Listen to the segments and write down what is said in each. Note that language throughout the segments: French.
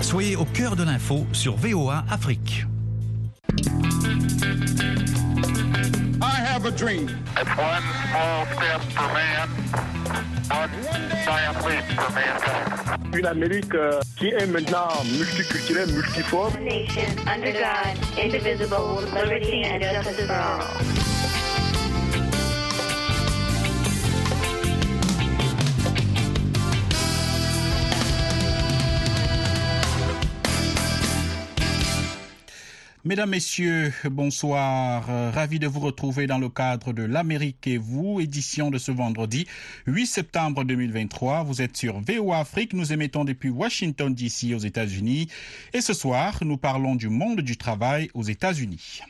Soyez au cœur de l'info sur VOA Afrique. I have a dream. It's one small step for man, one giant leap for mankind. Une Amérique euh, qui est maintenant multiculturelle, multiforme. nation under God, indivisible, liberty and justice for all. Mesdames, Messieurs, bonsoir. Euh, ravi de vous retrouver dans le cadre de L'Amérique et vous, édition de ce vendredi 8 septembre 2023. Vous êtes sur VOA Afrique. Nous émettons depuis Washington, D.C. aux États-Unis. Et ce soir, nous parlons du monde du travail aux États-Unis.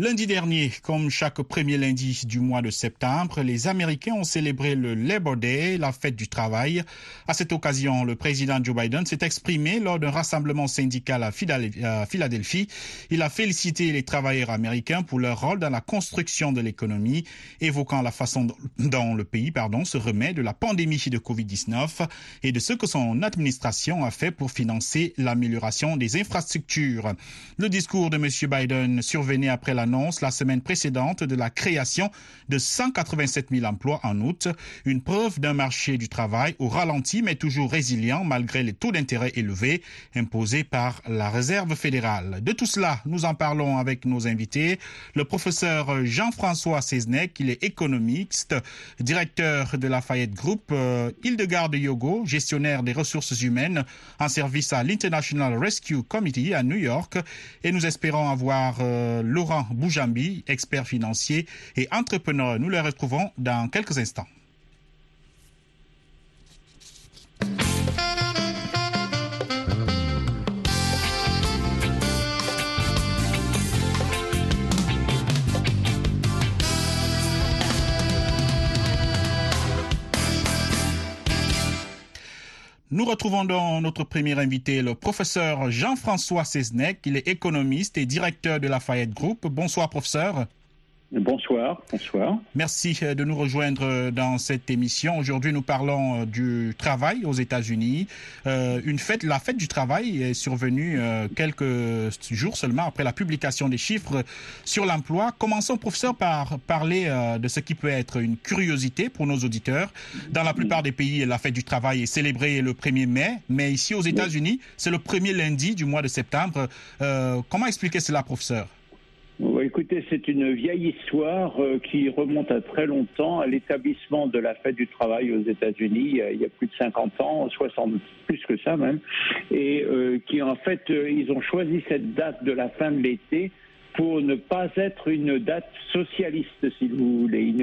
Lundi dernier, comme chaque premier lundi du mois de septembre, les Américains ont célébré le Labor Day, la fête du travail. À cette occasion, le président Joe Biden s'est exprimé lors d'un rassemblement syndical à Philadelphie. Il a félicité les travailleurs américains pour leur rôle dans la construction de l'économie, évoquant la façon dont le pays pardon, se remet de la pandémie de COVID-19 et de ce que son administration a fait pour financer l'amélioration des infrastructures. Le discours de M. Biden survenait après la annonce la semaine précédente de la création de 187 000 emplois en août, une preuve d'un marché du travail au ralenti mais toujours résilient malgré les taux d'intérêt élevés imposés par la Réserve fédérale. De tout cela, nous en parlons avec nos invités. Le professeur Jean-François Seznec, il est économiste, directeur de Lafayette Group, euh, Hildegard Yogo, gestionnaire des ressources humaines en service à l'International Rescue Committee à New York, et nous espérons avoir euh, Laurent Boujambi, expert financier et entrepreneur. Nous le retrouvons dans quelques instants. Nous retrouvons donc notre premier invité, le professeur Jean-François Seznec. Il est économiste et directeur de Lafayette Group. Bonsoir, professeur. Bonsoir, bonsoir. Merci de nous rejoindre dans cette émission. Aujourd'hui, nous parlons du travail aux États-Unis. Euh, une fête, la fête du travail est survenue euh, quelques jours seulement après la publication des chiffres sur l'emploi. Commençons, professeur, par parler euh, de ce qui peut être une curiosité pour nos auditeurs. Dans la plupart des pays, la fête du travail est célébrée le 1er mai, mais ici aux États-Unis, c'est le premier lundi du mois de septembre. comment expliquer cela, professeur? Écoutez, c'est une vieille histoire euh, qui remonte à très longtemps, à l'établissement de la fête du travail aux États-Unis il y a plus de 50 ans, 60 plus que ça même, et euh, qui en fait, euh, ils ont choisi cette date de la fin de l'été pour ne pas être une date socialiste, si vous voulez.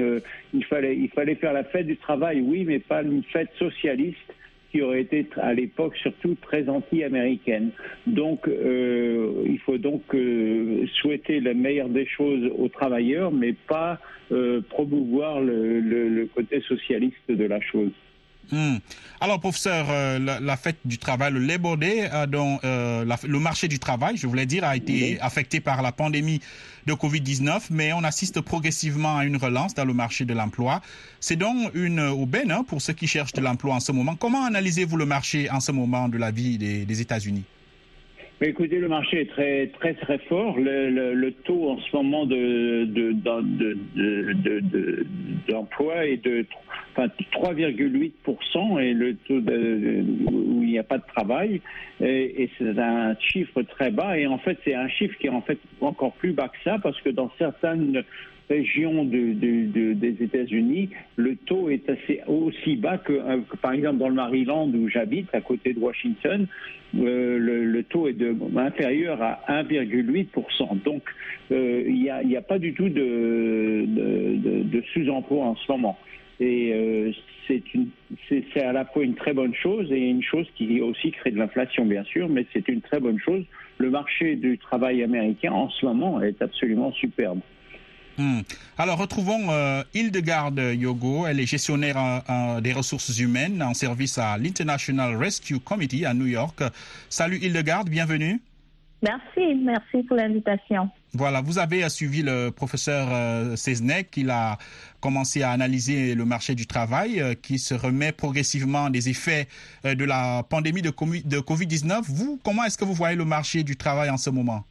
Il, fallait faire la fête du travail, oui, mais pas une fête socialiste qui aurait été à l'époque surtout très anti-américaine. Donc euh, il faut donc euh, souhaiter la meilleure des choses aux travailleurs, mais pas euh, promouvoir le, le, le, côté socialiste de la chose. Mmh. Alors, professeur, euh, la, la, fête du travail, le Labor Day, euh, dont euh, la, le marché du travail, je voulais dire, a été oui. affecté par la pandémie de Covid-19, mais on assiste progressivement à une relance dans le marché de l'emploi. C'est donc une aubaine hein, pour ceux qui cherchent de l'emploi en ce moment. Comment analysez-vous le marché en ce moment de la vie des, des États-Unis? Écoutez, le marché est très très très fort. Le, le, le taux en ce moment de d'emploi de, est de enfin, 3,8% et le taux il n'y a pas de travail. Et, c'est un chiffre très bas. Et en fait, c'est un chiffre qui est en fait encore plus bas que ça parce que dans certaines régions de, de, de, des États-Unis, le taux est assez aussi bas que, euh, que, par exemple dans le Maryland où j'habite, à côté de Washington, euh, le, taux est inférieur à 1,8%. Donc euh, il n'y a, pas du tout de sous-emploi en ce moment. Euh, c'est à la fois une très bonne chose et une chose qui aussi crée de l'inflation, bien sûr, mais c'est une très bonne chose. Le marché du travail américain en ce moment est absolument superbe. Hmm. Alors, retrouvons euh, Hildegard Yogo. Elle est gestionnaire euh, des ressources humaines en service à l'International Rescue Committee à New York. Salut Hildegard, bienvenue. Merci, merci pour l'invitation. Voilà, vous avez suivi le professeur euh, Ceznek, il a commencé à analyser le marché du travail euh, qui se remet progressivement des effets euh, de la pandémie de, de Covid-19. Vous, comment est-ce que vous voyez le marché du travail en ce moment?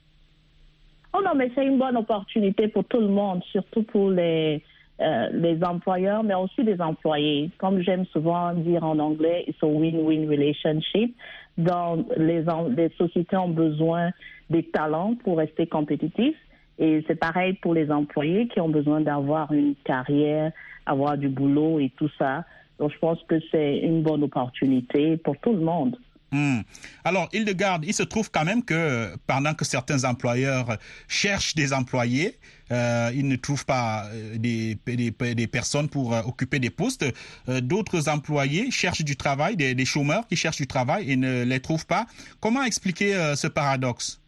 Oh non, mais c'est une bonne opportunité pour tout le monde, surtout pour les, les employeurs, mais aussi les employés. Comme j'aime souvent dire en anglais, it's a win-win relationship. Donc, les, les sociétés ont besoin des talents pour rester compétitifs. Et c'est pareil pour les employés qui ont besoin d'avoir une carrière, avoir du boulot et tout ça. Donc, je pense que c'est une bonne opportunité pour tout le monde. Hmm. Alors, Hildegarde, il se trouve quand même que pendant que certains employeurs cherchent des employés, euh, ils ne trouvent pas euh, des, des, personnes pour euh, occuper des postes. D'autres employés cherchent du travail, des, des, chômeurs qui cherchent du travail et ne les trouvent pas. Comment expliquer ce paradoxe?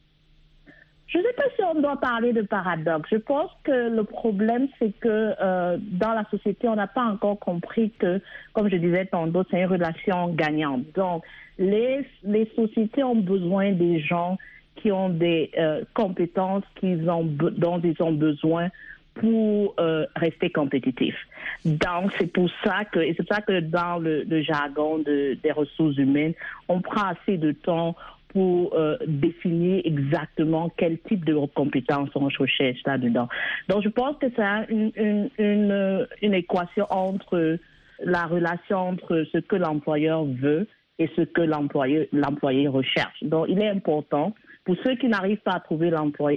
Je ne sais pas on doit parler de paradoxe. Je pense que le problème, c'est que euh, dans la société, on n'a pas encore compris que, comme je disais tantôt, c'est une relation gagnante. Donc, les, les sociétés ont besoin des gens qui ont des euh, compétences qu'ils ont, dont ils ont besoin pour euh, rester compétitifs. Donc, c'est pour ça que, et c'est ça que dans le, jargon de, des ressources humaines, on prend assez de temps pour euh, définir exactement quel type de compétences on recherche là-dedans. Donc, je pense que c'est une, une, une, une, équation entre la relation entre ce que l'employeur veut et ce que l'employé l'employé recherche. Donc, il est important pour ceux qui n'arrivent pas à trouver l'emploi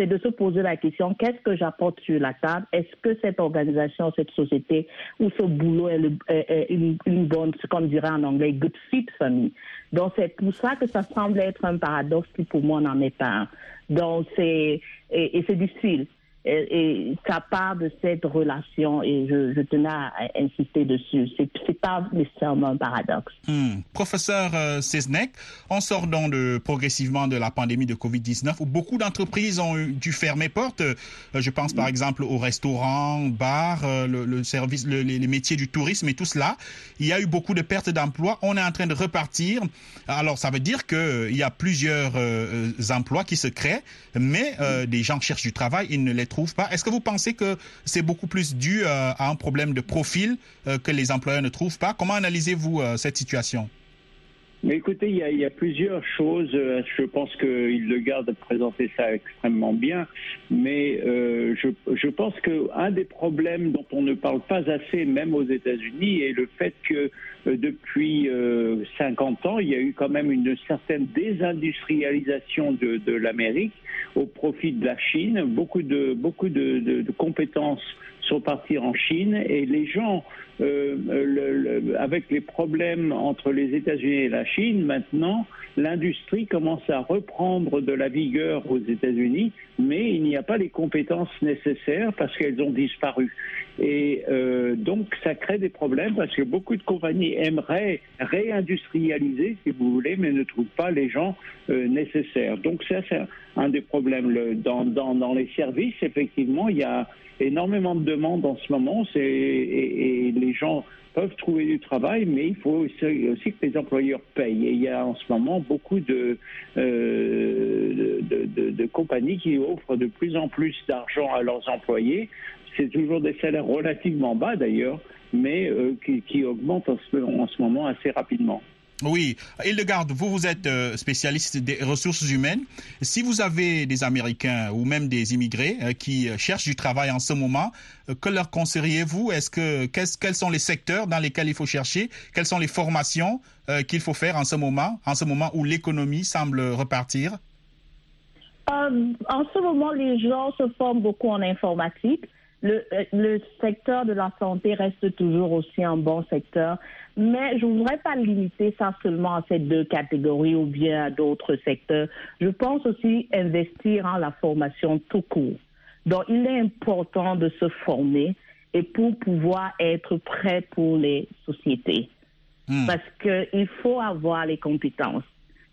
c'est de se poser la question qu'est-ce que j'apporte sur la table? Est-ce que cette organisation, cette société ou ce boulot est, une, bonne, ce qu'on dirait en anglais, good fit for me? Donc c'est pour ça que ça semble être un paradoxe qui pour moi n'en est pas. Donc c'est et, et c'est difficile et, ça part de cette relation et je, tenais à insister dessus. C'est, c'est pas nécessairement un paradoxe. Hmm. Professeur euh, on sort donc de, progressivement de la pandémie de Covid-19 où beaucoup d'entreprises ont dû fermer porte. Euh, je pense par exemple aux restaurants, bars, euh, le, service, le, les, métiers du tourisme et tout cela. Il y a eu beaucoup de pertes d'emplois. On est en train de repartir. Alors ça veut dire qu'il euh, y a plusieurs emplois qui se créent, mais des gens cherchent du travail, ils ne les trouvent pas. Est-ce que vous pensez que c'est beaucoup plus dû euh, à un problème de profil euh, que les employeurs ne trouvent pas? Comment analysez-vous euh, cette situation? Mais écoutez, il y, a, a, plusieurs choses. Je pense qu'il le garde de présenter ça extrêmement bien. Mais euh, je, je, pense qu'un des problèmes dont on ne parle pas assez, même aux États-Unis, est le fait que euh, depuis euh, 50 ans, il y a eu quand même une certaine désindustrialisation de, l'Amérique au profit de la Chine. Beaucoup de compétences sont partis en Chine et les gens, euh, avec les problèmes entre les États-Unis et la Chine, maintenant, l'industrie commence à reprendre de la vigueur aux États-Unis, mais il n'y a pas les compétences nécessaires parce qu'elles ont disparu. Et euh, donc, ça crée des problèmes parce que beaucoup de compagnies aimeraient réindustrialiser, si vous voulez, mais ne trouvent pas les gens euh, nécessaires. Donc, ça, c'est un des problèmes. Dans, les services, effectivement, il y a énormément de demandes en ce moment et, les gens peuvent trouver du travail, mais il faut aussi, que les employeurs payent. Et il y a en ce moment beaucoup de, euh, de, de, de, compagnies qui offrent de plus en plus d'argent à leurs employés. C'est toujours des salaires relativement bas d'ailleurs, mais euh, qui, qui, augmentent en ce, en ce moment assez rapidement. Oui, Hildegarde, vous, vous êtes euh, spécialiste des ressources humaines. Si vous avez des Américains ou même des immigrés euh, qui euh, cherchent du travail en ce moment, que leur conseilleriez-vous? Est-ce que quels sont les secteurs dans lesquels il faut chercher? Quelles sont les formations qu'il faut faire en ce moment, en ce moment où l'économie semble repartir? En ce moment, les gens se forment beaucoup en informatique. Le, le secteur de la santé reste toujours aussi un bon secteur. Mais je ne voudrais pas limiter ça seulement à ces deux catégories ou bien à d'autres secteurs. Je pense aussi investir en la formation tout court. Donc, il est important de se former et pour pouvoir être prêt pour les sociétés. Hmm. Parce qu'il faut avoir les compétences.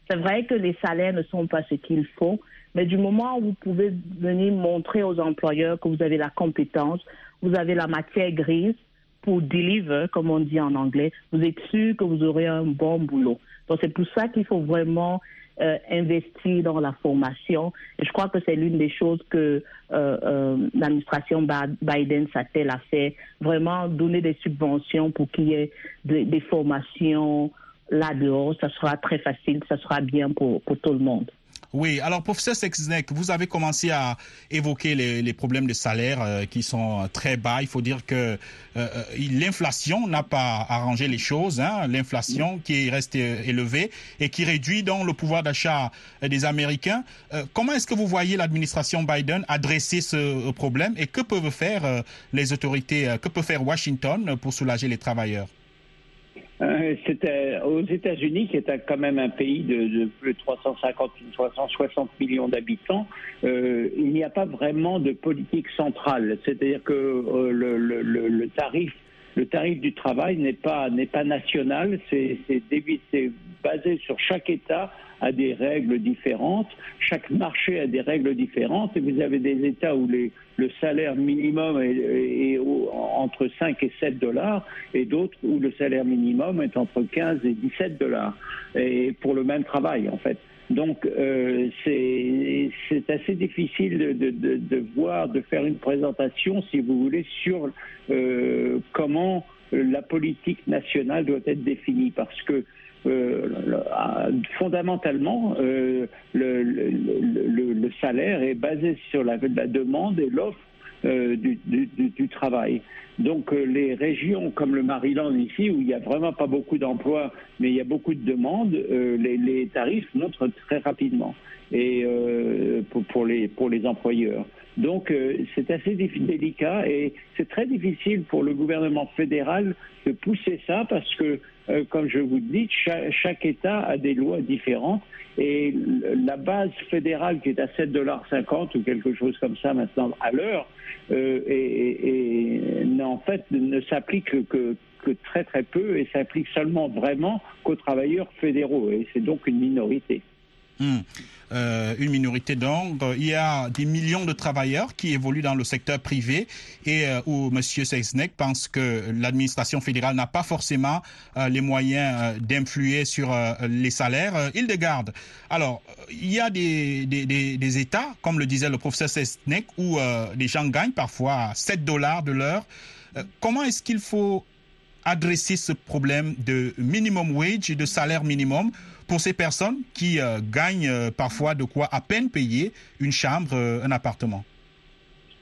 C'est vrai que les salaires ne sont pas ce qu'il faut, mais du moment où vous pouvez venir montrer aux employeurs que vous avez la compétence, vous avez la matière grise, pour deliver, comme on dit en anglais, vous êtes sûr que vous aurez un bon boulot. Donc c'est pour ça qu'il faut vraiment euh, investir dans la formation. Et je crois que c'est l'une des choses que euh, euh, l'administration Biden s'attelle à faire, vraiment donner des subventions pour qu'il y ait des, des formations là-dehors. Ça sera très facile, ça sera bien pour, tout le monde. Oui, alors professeur Sexnek, vous avez commencé à évoquer les, problèmes de salaire euh, qui sont très bas. Il faut dire que euh, euh, l'inflation n'a pas arrangé les choses. Hein, l'inflation qui reste élevée et qui réduit donc le pouvoir d'achat des Américains. comment est-ce que vous voyez l'administration Biden adresser ce problème et que peuvent faire les autorités, que peut faire Washington pour soulager les travailleurs? C'était aux États-Unis, qui est quand même un pays de, plus de 350, 360 millions d'habitants, euh, il n'y a pas vraiment de politique centrale. C'est-à-dire que euh, le, tarif le tarif du travail n'est pas n'est pas national, c'est basé sur chaque État a des règles différentes, chaque marché a des règles différentes, et vous avez des États où le salaire minimum est, entre 5 et 7 dollars, et d'autres où le salaire minimum est entre 15 et 17 dollars, et pour le même travail en fait. Donc euh, c'est assez difficile de, voir, de faire une présentation, si vous voulez, sur euh, comment la politique nationale doit être définie, parce que fondamentalement, euh, le, le, le, le, salaire est basé sur la, demande et l'offre euh, du, travail. Donc euh, les régions comme le Maryland ici, où il n'y a vraiment pas beaucoup d'emplois, mais il y a beaucoup de demandes, euh, les, tarifs montent très rapidement et pour les employeurs. Donc c'est assez délicat et c'est très difficile pour le gouvernement fédéral de pousser ça parce que euh, comme je vous dis, chaque, chaque, État a des lois différentes et la base fédérale qui est à 7,50 dollars ou quelque chose comme ça maintenant à l'heure, euh, et, et, en fait ne s'applique que, que, très très peu et s'applique seulement vraiment qu'aux travailleurs fédéraux et c'est donc une minorité. Hmm. Euh, une minorité donc. Il y a des millions de travailleurs qui évoluent dans le secteur privé et euh, où M. Sexnek pense que l'administration fédérale n'a pas forcément euh, les moyens d'influer sur les salaires. Hildegarde, alors, il y a des, des, des, des, États, comme le disait le professeur Sexnek, où les gens gagnent parfois 7 dollars de l'heure. comment est-ce qu'il faut adresser ce problème de minimum wage et de salaire minimum pour ces personnes qui euh, gagnent euh, parfois de quoi à peine payer une chambre, euh, un appartement.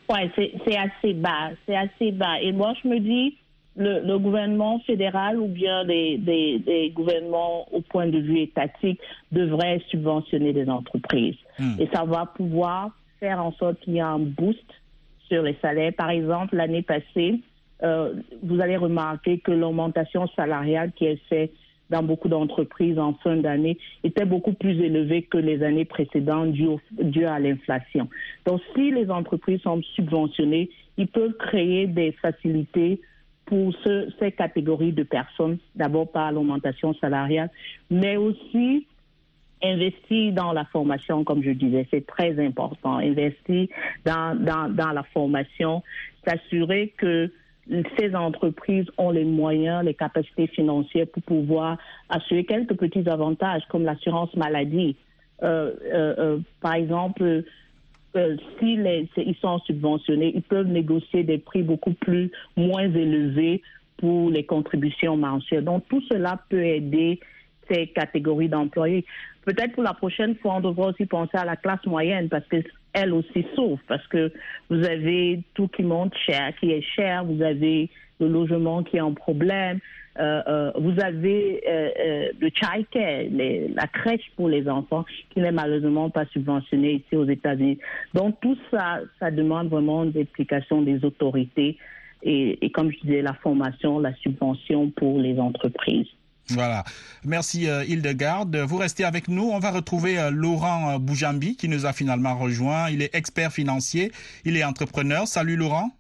Oui, c'est assez bas, c'est assez bas. Et moi, je me dis, le, le gouvernement fédéral ou bien des, gouvernements au point de vue étatique devraient subventionner des entreprises. Hmm. Et ça va pouvoir faire en sorte qu'il y ait un boost sur les salaires. Par exemple, l'année passée, vous allez remarquer que l'augmentation salariale qui est faite dans beaucoup d'entreprises en fin d'année était beaucoup plus élevée que les années précédentes dû, à l'inflation. Donc, si les entreprises sont subventionnées, ils peuvent créer des facilités pour ce, ces catégories de personnes, d'abord par l'augmentation salariale, mais aussi investir dans la formation, comme je disais, c'est très important. Investir dans, dans la formation, s'assurer que ces entreprises ont les moyens, les capacités financières pour pouvoir assurer quelques petits avantages comme l'assurance maladie. Euh, euh, euh par exemple, euh, si les, ils sont subventionnés, ils peuvent négocier des prix beaucoup plus moins élevés pour les contributions mensuelles. Donc tout cela peut aider ces catégories d'employés. Peut-être pour la prochaine fois, on devra aussi penser à la classe moyenne parce que elle aussi souffre parce que vous avez tout qui monte cher, qui est cher, vous avez le logement qui est en problème, euh, euh, vous avez euh, euh le childcare, la crèche pour les enfants qui n'est malheureusement pas subventionnée ici aux États-Unis. Donc tout ça, ça demande vraiment des explications des autorités et comme je disais, la formation, la subvention pour les entreprises. Voilà. Merci euh, Hildegarde. Vous restez avec nous. On va retrouver euh, Laurent euh, Boujambi qui nous a finalement rejoint. Il est expert financier. Il est entrepreneur. Salut Laurent.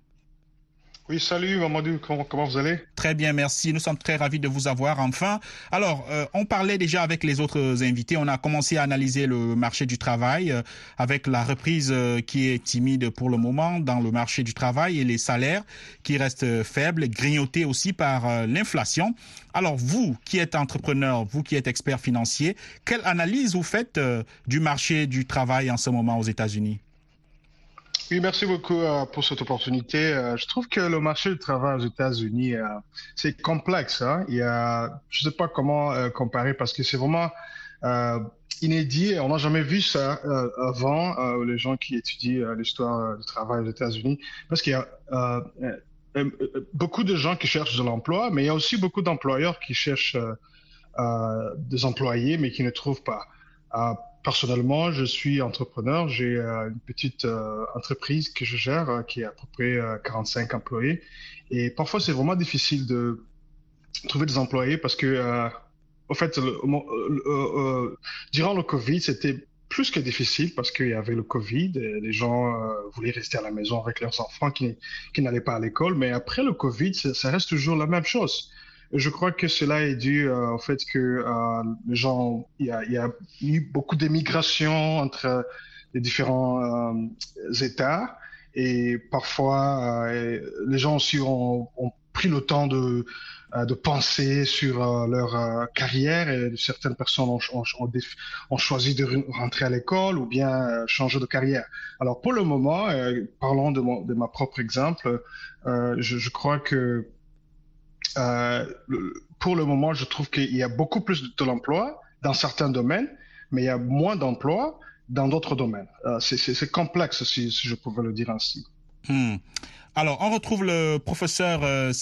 Oui, salut Mamadou, comment, comment, vous allez? Très bien, merci. Nous sommes très ravis de vous avoir enfin. Alors, euh, on parlait déjà avec les autres invités, on a commencé à analyser le marché du travail euh, avec la reprise euh, qui est timide pour le moment dans le marché du travail et les salaires qui restent faibles, grignotés aussi par l'inflation. Alors, vous qui êtes entrepreneur, vous qui êtes expert financier, quelle analyse vous faites du marché du travail en ce moment aux États-Unis? Oui, merci beaucoup euh, pour cette opportunité. Euh, je trouve que le marché du travail aux États-Unis, euh, c'est complexe. Hein? Il y je ne sais pas comment comparer parce que c'est vraiment inédit. On n'a jamais vu ça avant, les gens qui étudient l'histoire du travail aux États-Unis, parce qu'il y a beaucoup de gens qui cherchent de l'emploi, mais il y a aussi beaucoup d'employeurs qui cherchent des employés, mais qui ne trouvent pas. Personnellement, je suis entrepreneur. J'ai euh, une petite euh, entreprise que je gère euh, qui a à peu près 45 employés. Et parfois, c'est vraiment difficile de trouver des employés parce que, au fait, durant le Covid, c'était plus que difficile parce qu'il y avait le Covid. Les gens voulaient rester à la maison avec leurs enfants qui n'allaient pas à l'école. Mais après le Covid, ça reste toujours la même chose. Je crois que cela est dû euh, au fait que euh, les gens, il y, a, eu beaucoup d'émigration entre les différents euh, États et parfois les gens aussi ont, pris le temps de, penser sur leur carrière et certaines personnes ont, choisi de rentrer à l'école ou bien changer de carrière. Alors pour le moment, parlons de, mon, de ma propre exemple, je crois que euh, pour le moment, je trouve qu'il y a beaucoup plus de l'emploi dans certains domaines, mais il y a moins d'emplois dans d'autres domaines. Euh, c'est complexe, si, je pouvais le dire ainsi. Hmm. Alors, on retrouve le professeur euh,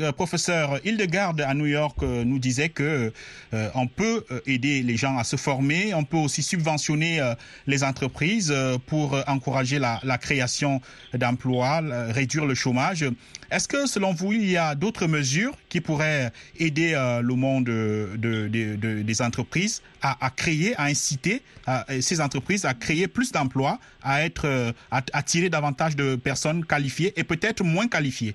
euh professeur Hildegard à New York euh, nous disait que euh, on peut aider les gens à se former, on peut aussi subventionner les entreprises pour encourager la, création d'emplois, réduire le chômage. Est-ce que, selon vous, il y a d'autres mesures qui pourraient aider le monde de, de, de, des entreprises à, créer, à inciter ces entreprises à créer plus d'emplois, à être, à attirer davantage de personnes qualifiées et peut-être moins qualifiés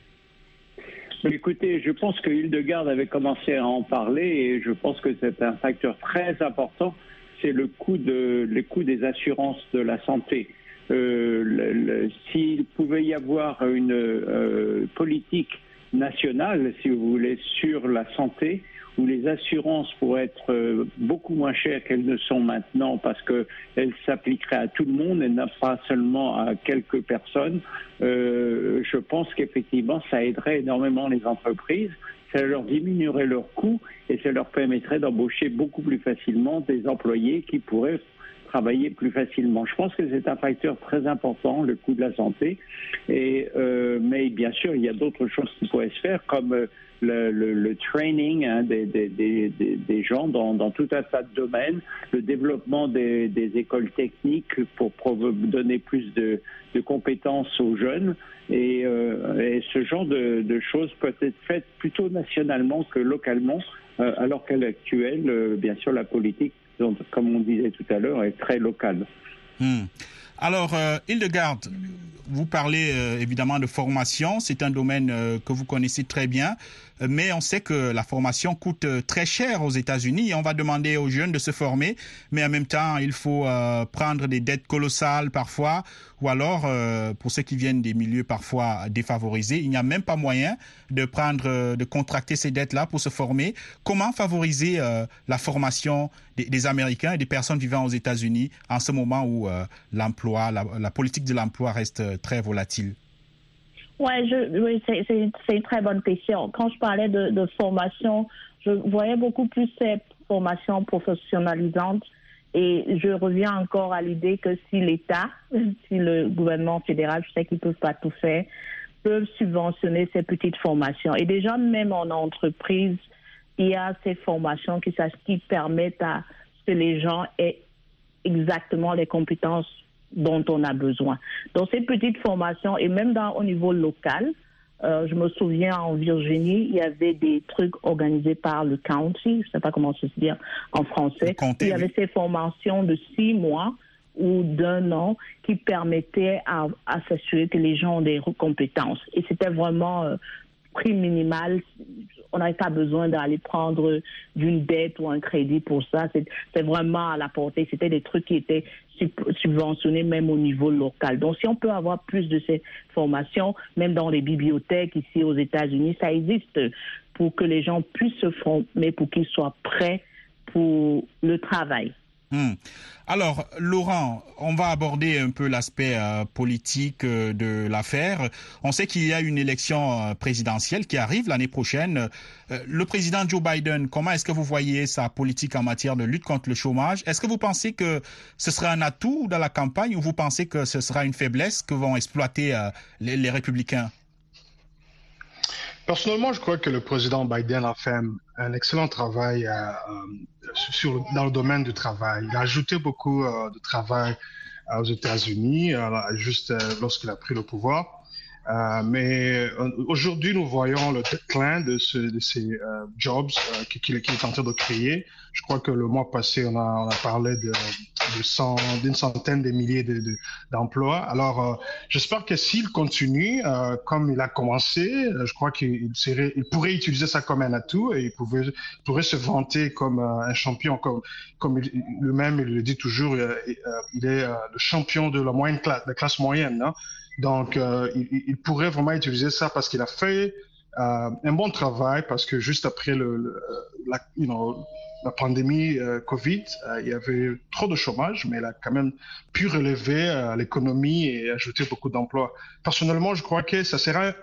Écoutez, je pense que Hildegard avait commencé à en parler et je pense que c'est un facteur très important, c'est le coût de le coût des assurances de la santé. Euh, S'il pouvait y avoir une euh, politique nationale, si vous voulez, sur la santé, où les assurances pourraient être euh, beaucoup moins chères qu'elles ne sont maintenant parce qu'elles s'appliqueraient à tout le monde et non pas seulement à quelques personnes, euh, je pense qu'effectivement, ça aiderait énormément les entreprises. Ça leur diminuerait leurs coûts et ça leur permettrait d'embaucher beaucoup plus facilement des employés qui pourraient travailler plus facilement. Je pense que c'est un facteur très important, le coût de la santé. Euh, mais bien sûr, il y a d'autres choses qui pourraient se faire, comme euh, le, training hein, des, gens dans, tout un tas de domaines, le développement des, écoles techniques pour, donner plus de, compétences aux jeunes. Et, euh, ce genre de, choses peut être faites plutôt nationalement que localement, alors qu'à l'actuel, bien sûr, la politique comme on disait tout à l'heure, est très local. Hmm. Alors, euh, vous parlez euh, évidemment de formation, c'est un domaine euh, que vous connaissez très bien, mais on sait que la formation coûte très cher aux États-Unis on va demander aux jeunes de se former, mais en même temps, il faut prendre des dettes colossales parfois, ou alors, pour ceux qui viennent des milieux parfois défavorisés, il n'y a même pas moyen de prendre, de contracter ces dettes-là pour se former. Comment favoriser la formation des, des, Américains et des personnes vivant aux États-Unis en ce moment où l'emploi la, politique de l'emploi reste euh, très volatile ouais, oui, c'est une très bonne question. Quand je parlais de, formation, je voyais beaucoup plus ces formations professionnalisantes et je reviens encore à l'idée que si l'État, si le gouvernement fédéral, je sais qu'ils ne peuvent pas tout faire, peuvent subventionner ces petites formations. Et déjà, même en entreprise, il y a ces formations qui, qui permettent à ce que les gens aient exactement les compétences dont on a besoin. Dans ces petites formations et même dans, au niveau local, euh, je me souviens en Virginie, il y avait des trucs organisés par le county, je ne sais pas comment se dire en français. il y avait ces formations de six mois ou d'un an qui permettait à, à s'assurer que les gens ont des compétences. Et c'était vraiment euh, prix minimal. On n'avait pas besoin d'aller prendre d'une dette ou un crédit pour ça. C'est vraiment à la portée. C'était des trucs qui étaient subventionnés même au niveau local. Donc, si on peut avoir plus de ces formations, même dans les bibliothèques ici aux États-Unis, ça existe pour que les gens puissent se former, pour qu'ils soient prêts pour le travail. Hmm. Alors, Laurent, on va aborder un peu l'aspect euh, politique euh, de l'affaire. On sait qu'il y a une élection euh, présidentielle qui arrive l'année prochaine. le président Joe Biden, comment est-ce que vous voyez sa politique en matière de lutte contre le chômage? Est-ce que vous pensez que ce sera un atout dans la campagne ou vous pensez que ce sera une faiblesse que vont exploiter les républicains? Personnellement, je crois que le président Biden a fait un, excellent travail euh, euh, dans le domaine du travail. Il a ajouté beaucoup euh, de travail aux États-Unis, juste lorsqu'il a pris le pouvoir. Euh, mais euh, aujourd'hui, nous voyons le déclin de, de ces euh, jobs qu'il est en train de créer. Je crois que le mois passé, on a, parlé d'une centaine de milliers d'emplois. De, Alors, j'espère que s'il continue comme il a commencé, je crois qu'il pourrait utiliser ça comme un atout et il, pourrait se vanter comme un champion, comme, comme lui-même il le dit toujours, il est le champion de la moyenne classe, de classe moyenne. Hein? Donc, euh, il, pourrait vraiment utiliser ça parce qu'il a fait euh, un bon travail, parce que juste après le, la, la, pandémie euh, Covid, il y avait trop de chômage, mais il a quand même pu relever l'économie et ajouter beaucoup d'emplois. Personnellement, je crois que ça sera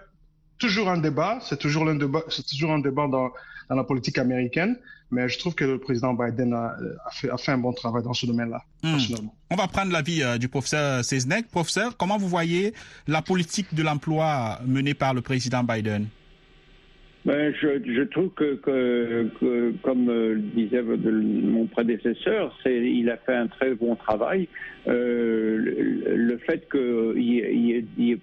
toujours un débat, c'est toujours un débat, c'est toujours un débat dans, dans la politique américaine. Mais je trouve que le président Biden a, fait, a fait, un bon travail dans ce domaine-là, personnellement. On va prendre l'avis euh, du professeur Seznek. Professeur, comment vous voyez la politique de l'emploi menée par le président Biden? Ben, je, je, trouve que, que, que comme euh, disait mon prédécesseur, il a fait un très bon travail. Euh, le, le, fait qu'il n'y ait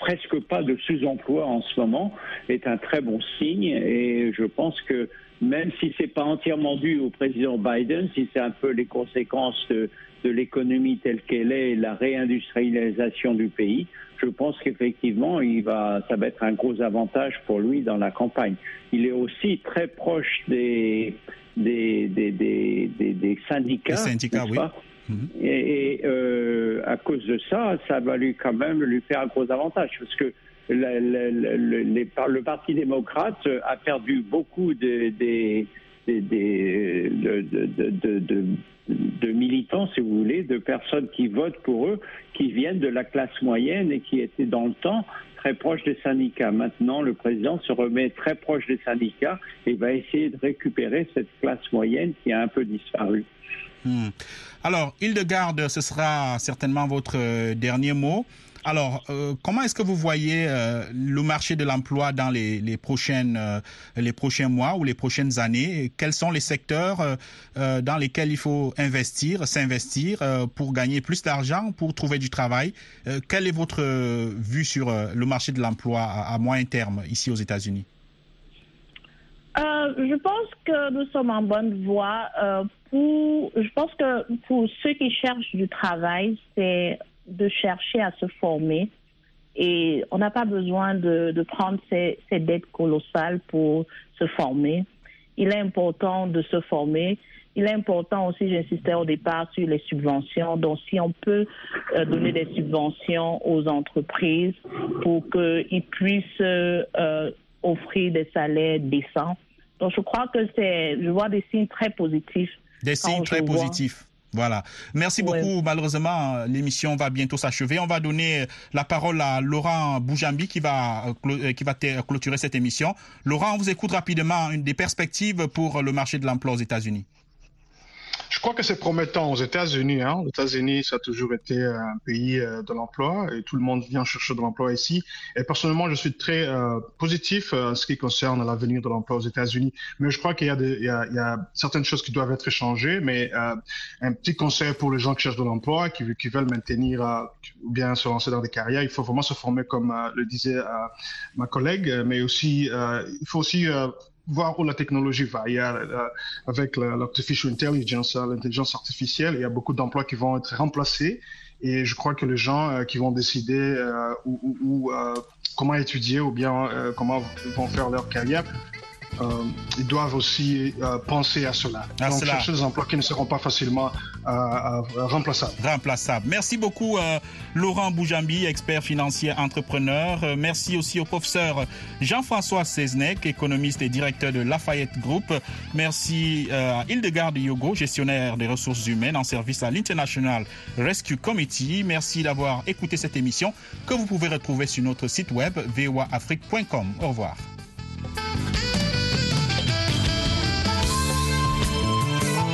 presque pas de sous-emploi en ce moment est un très bon signe et je pense que même si c'est pas entièrement dû au président Biden, si c'est un peu les conséquences de, l'économie telle qu'elle est et la réindustrialisation du pays, je pense qu'effectivement, il va, ça va être un gros avantage pour lui dans la campagne. Il est aussi très proche des, des, des, des, des syndicats. syndicats, oui. Et, euh, à cause de ça, ça va lui quand même lui faire un gros avantage parce que le, Parti démocrate a perdu beaucoup de, militants, si vous voulez, de personnes qui votent pour eux, qui viennent de la classe moyenne et qui étaient dans le temps très proches des syndicats. Maintenant, le président se remet très proche des syndicats et va essayer de récupérer cette classe moyenne qui a un peu disparu. Hmm. Alors, Hildegarde, ce sera certainement votre euh, dernier mot. Alors, euh, comment est-ce que vous voyez euh, le marché de l'emploi dans les, prochaines, euh, les prochains mois ou les prochaines années? Quels sont les secteurs dans lesquels il faut investir, s'investir pour gagner plus d'argent, pour trouver du travail? Quelle est votre vue sur le marché de l'emploi à, moyen terme ici aux États-Unis? Je pense que nous sommes en bonne voie. je pense que pour ceux qui cherchent du travail, c'est de chercher à se former. Et on n'a pas besoin de, de prendre ces, ces, dettes colossales pour se former. Il est important de se former. Il est important aussi, j'insistais au départ sur les subventions. Donc, si on peut euh, donner des subventions aux entreprises pour qu'ils puissent euh, offrir des salaires décents. Donc, je crois que c'est, je vois des signes très positifs. Des signes très positifs. Voilà. Merci beaucoup. Malheureusement, l'émission va bientôt s'achever. On va donner la parole à Laurent Boujambi qui va, euh, qui va clôturer cette émission. Laurent, on vous écoute rapidement une des perspectives pour le marché de l'emploi aux États-Unis. Je crois que c'est promettant aux États-Unis. Hein. Les États-Unis, ça a toujours été un pays euh, de l'emploi et tout le monde vient chercher de l'emploi ici. Et personnellement, je suis très euh, positif euh, en ce qui concerne l'avenir de l'emploi aux États-Unis. Mais je crois qu'il y, y, y, a certaines choses qui doivent être changées. Mais euh, un petit conseil pour les gens qui cherchent de l'emploi, qui, qui, veulent maintenir ou bien se lancer dans des carrières, il faut vraiment se former, comme le disait ma collègue. Mais aussi, il faut aussi voir où la technologie va. Il y a, avec l'artificial intelligence, l'intelligence artificielle, il y a beaucoup d'emplois qui vont être remplacés. Et je crois que les gens qui vont décider ou, comment étudier ou bien comment vont faire leur carrière euh, ils doivent aussi euh, penser à cela. À Donc, cela. chercher des emplois qui ne seront pas facilement euh, euh, remplaçables. remplaçable. Merci beaucoup euh, Laurent Boujambi, expert financier entrepreneur. Euh, merci aussi au professeur Jean-François Seznec, économiste et directeur de Lafayette Group. Merci euh, à Hildegard Yogo, gestionnaire des ressources humaines en service à l'International Rescue Committee. Merci d'avoir écouté cette émission que vous pouvez retrouver sur notre site web voaafrique.com. Au revoir.